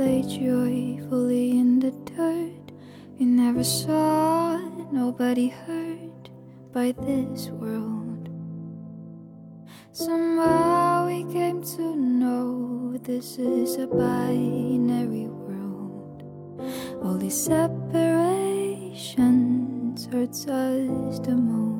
Played joyfully in the dirt. We never saw nobody hurt by this world. Somehow we came to know this is a binary world. All these separations hurts us the most.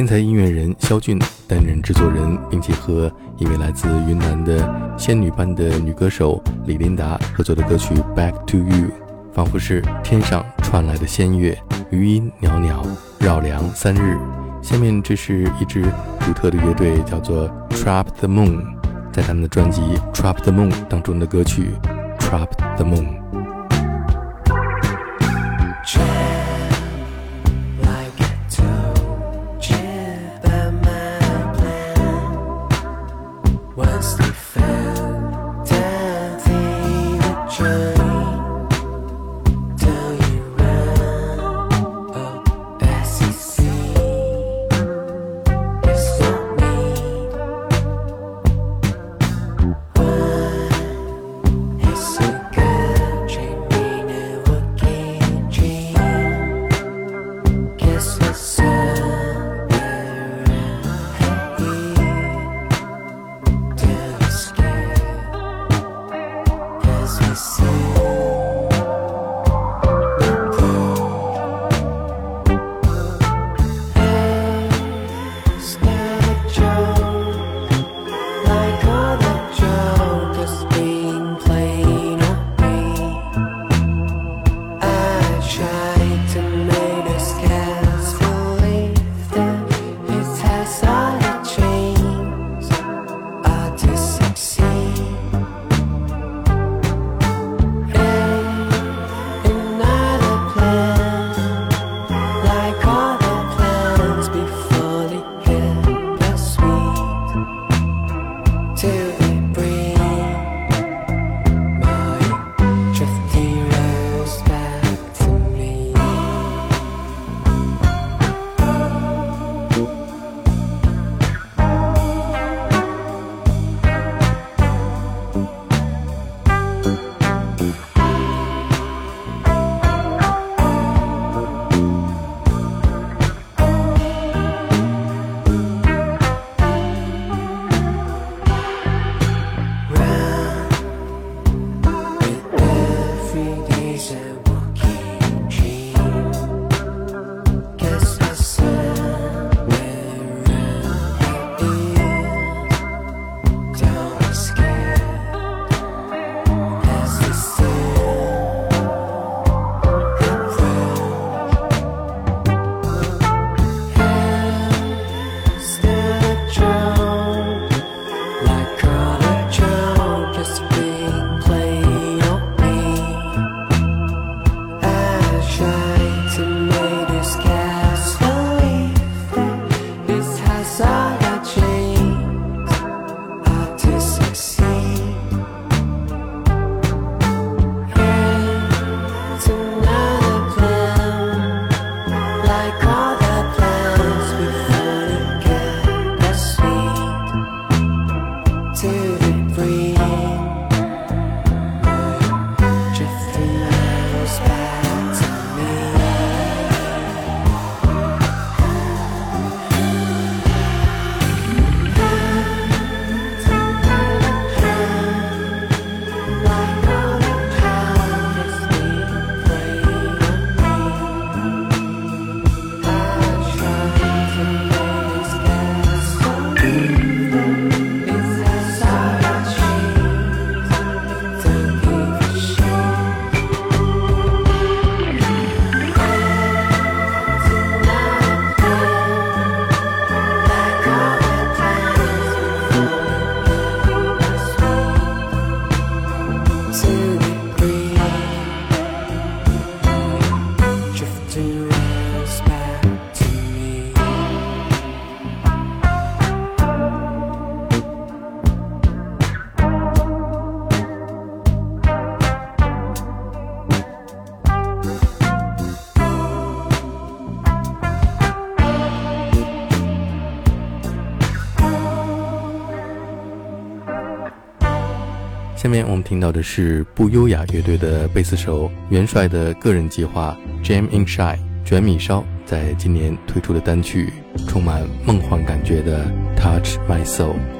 天才音乐人肖俊担任制作人，并且和一位来自云南的仙女般的女歌手李琳达合作的歌曲《Back to You》，仿佛是天上传来的仙乐，余音袅袅，绕梁三日。下面这是一支独特的乐队，叫做 Trap the Moon，在他们的专辑《Trap the Moon》当中的歌曲《Trap the Moon》。面我们听到的是不优雅乐队的贝斯手元帅的个人计划 Jam in shine 卷米烧在今年推出的单曲，充满梦幻感觉的 Touch My Soul。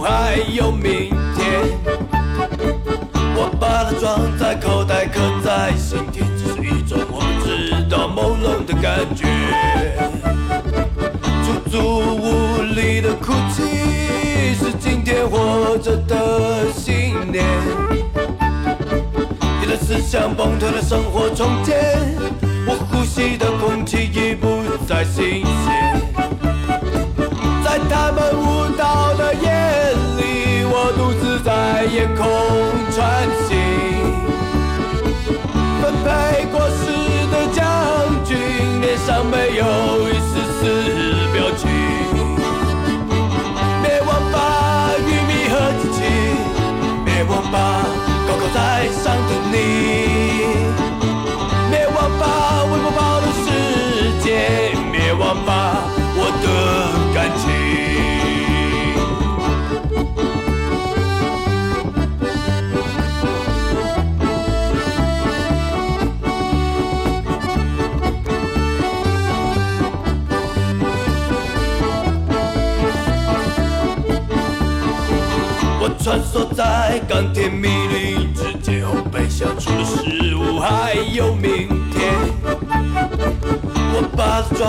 还有明天。我把它装在口袋，刻在心田，只是一种我不知道朦胧的感觉。出租屋里的哭泣，是今天活着的信念。你的思想崩塌了，生活重建。我呼吸的空气已不再新鲜。在他们夜空穿行。分配过时的将军脸上没有一丝丝表情。别忘吧，玉米和机器，别忘吧，高高在上的你。别忘吧，微我暴的世界，别忘吧。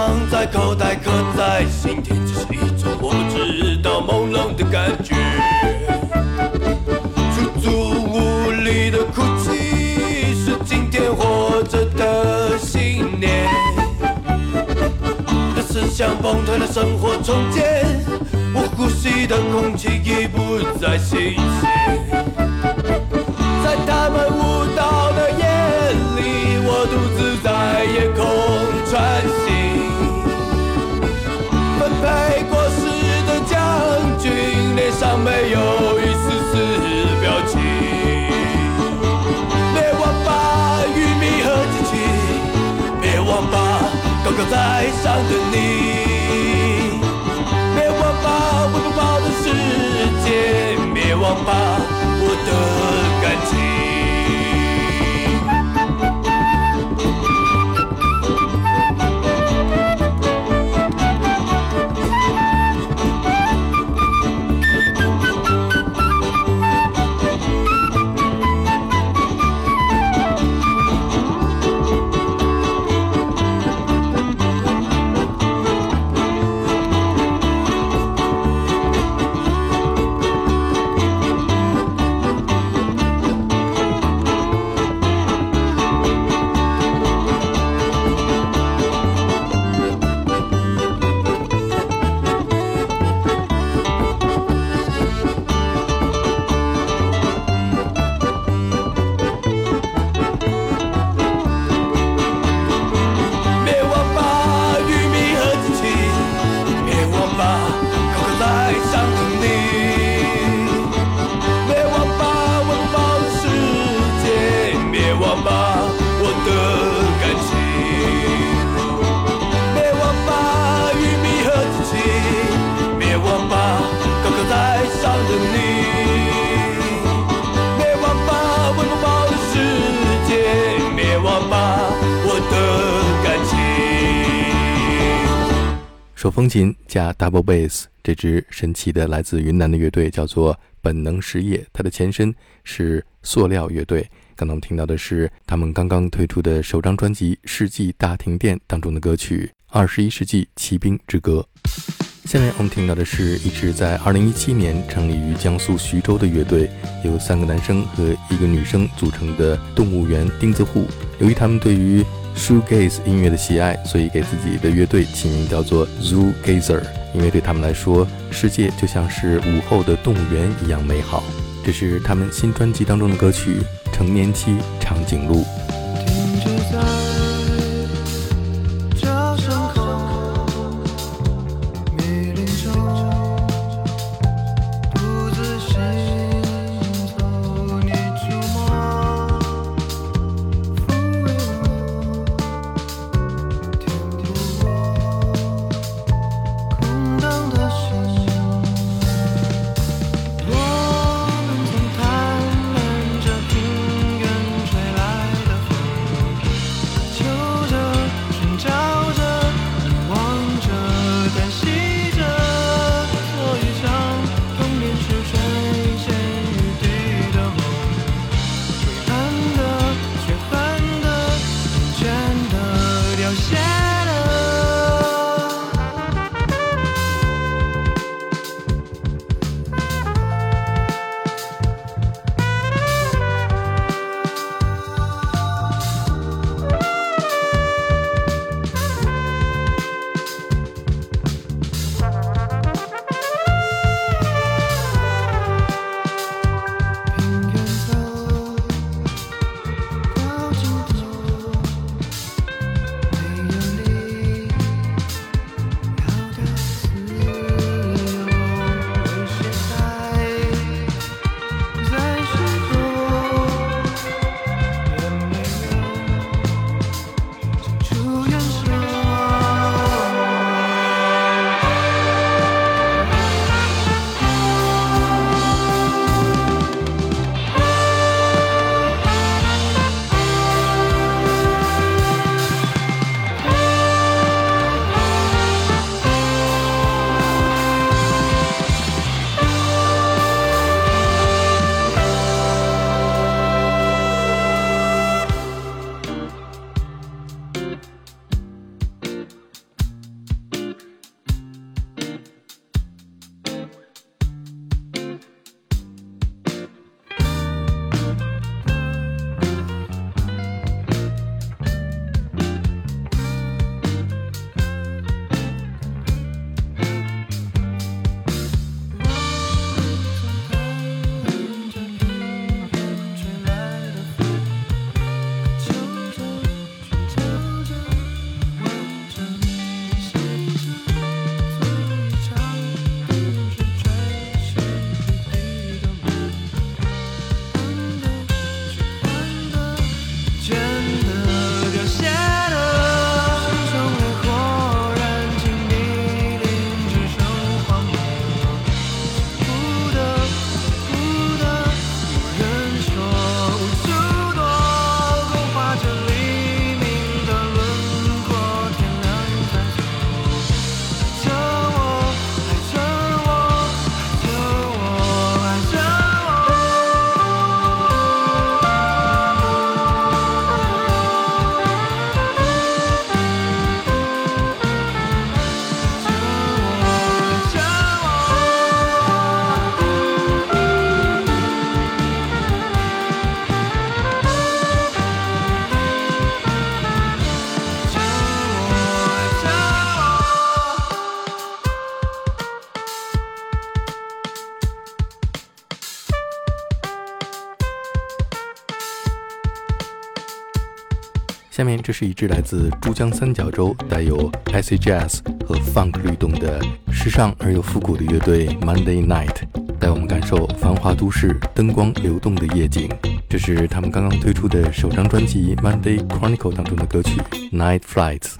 把它装在口袋，刻在心田，这是一种我不知道朦胧的感觉。出租屋里的哭泣，是今天活着的信念。的思想崩塌了，生活重建。我呼吸的空气已不再新鲜，double bass，这支神奇的来自云南的乐队叫做本能实业，它的前身是塑料乐队。刚刚我们听到的是他们刚刚推出的首张专辑《世纪大停电》当中的歌曲《二十一世纪骑兵之歌》。下面我们听到的是一支在二零一七年成立于江苏徐州的乐队，由三个男生和一个女生组成的动物园钉子户。由于他们对于 shoegaze 音乐的喜爱，所以给自己的乐队起名叫做 Zoo Gazer，因为对他们来说，世界就像是午后的动物园一样美好。这是他们新专辑当中的歌曲《成年期长颈鹿》。这是一支来自珠江三角洲、带有 icy jazz 和 funk 律动的时尚而又复古的乐队 Monday Night，带我们感受繁华都市灯光流动的夜景。这是他们刚刚推出的首张专辑《Monday Chronicle》当中的歌曲《Night Flights》。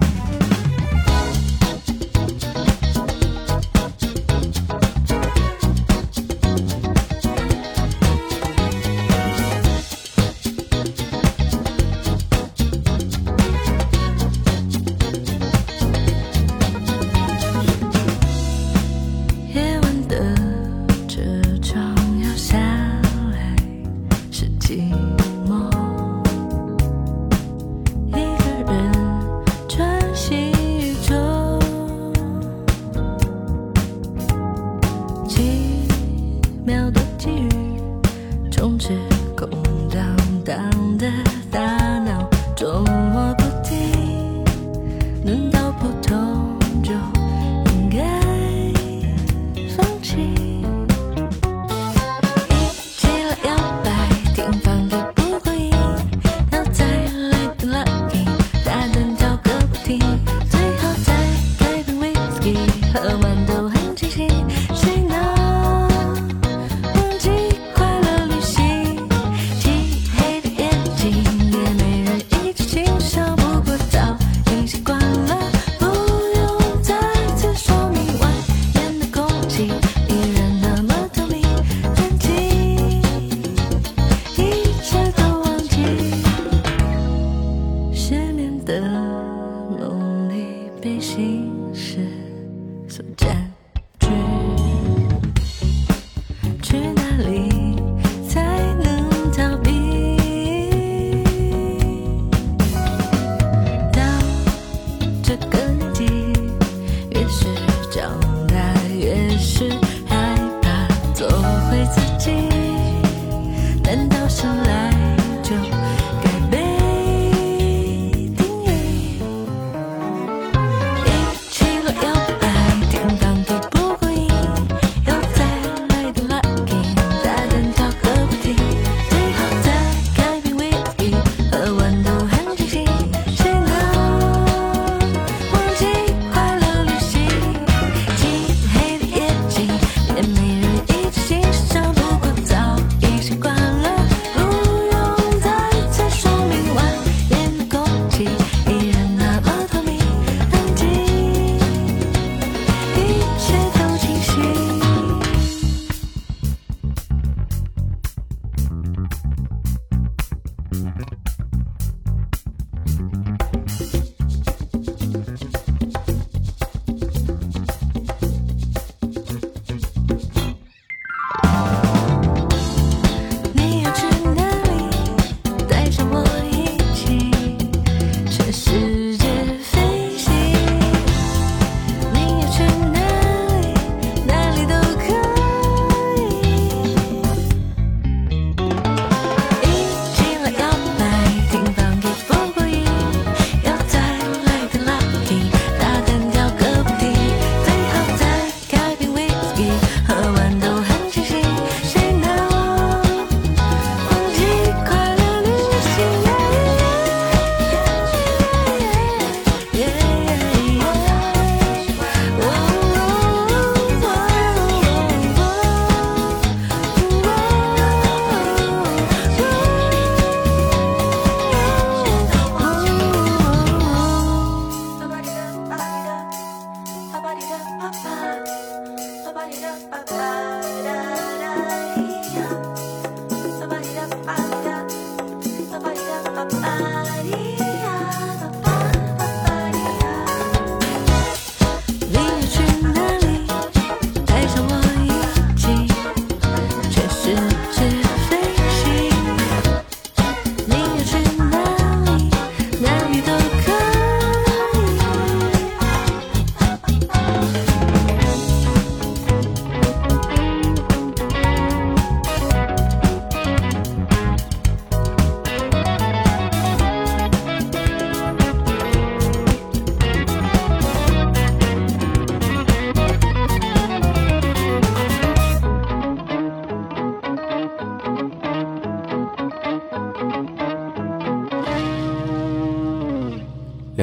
fire.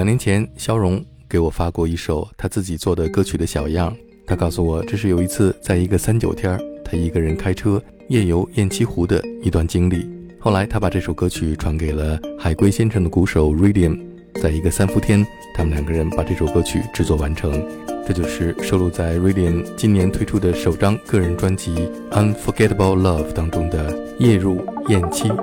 两年前，肖荣给我发过一首他自己做的歌曲的小样。他告诉我，这是有一次在一个三九天，他一个人开车夜游雁栖湖的一段经历。后来，他把这首歌曲传给了海龟先生的鼓手 Radium，在一个三伏天，他们两个人把这首歌曲制作完成。这就是收录在 Radium 今年推出的首张个人专辑《Unforgettable Love》当中的《夜入雁栖》。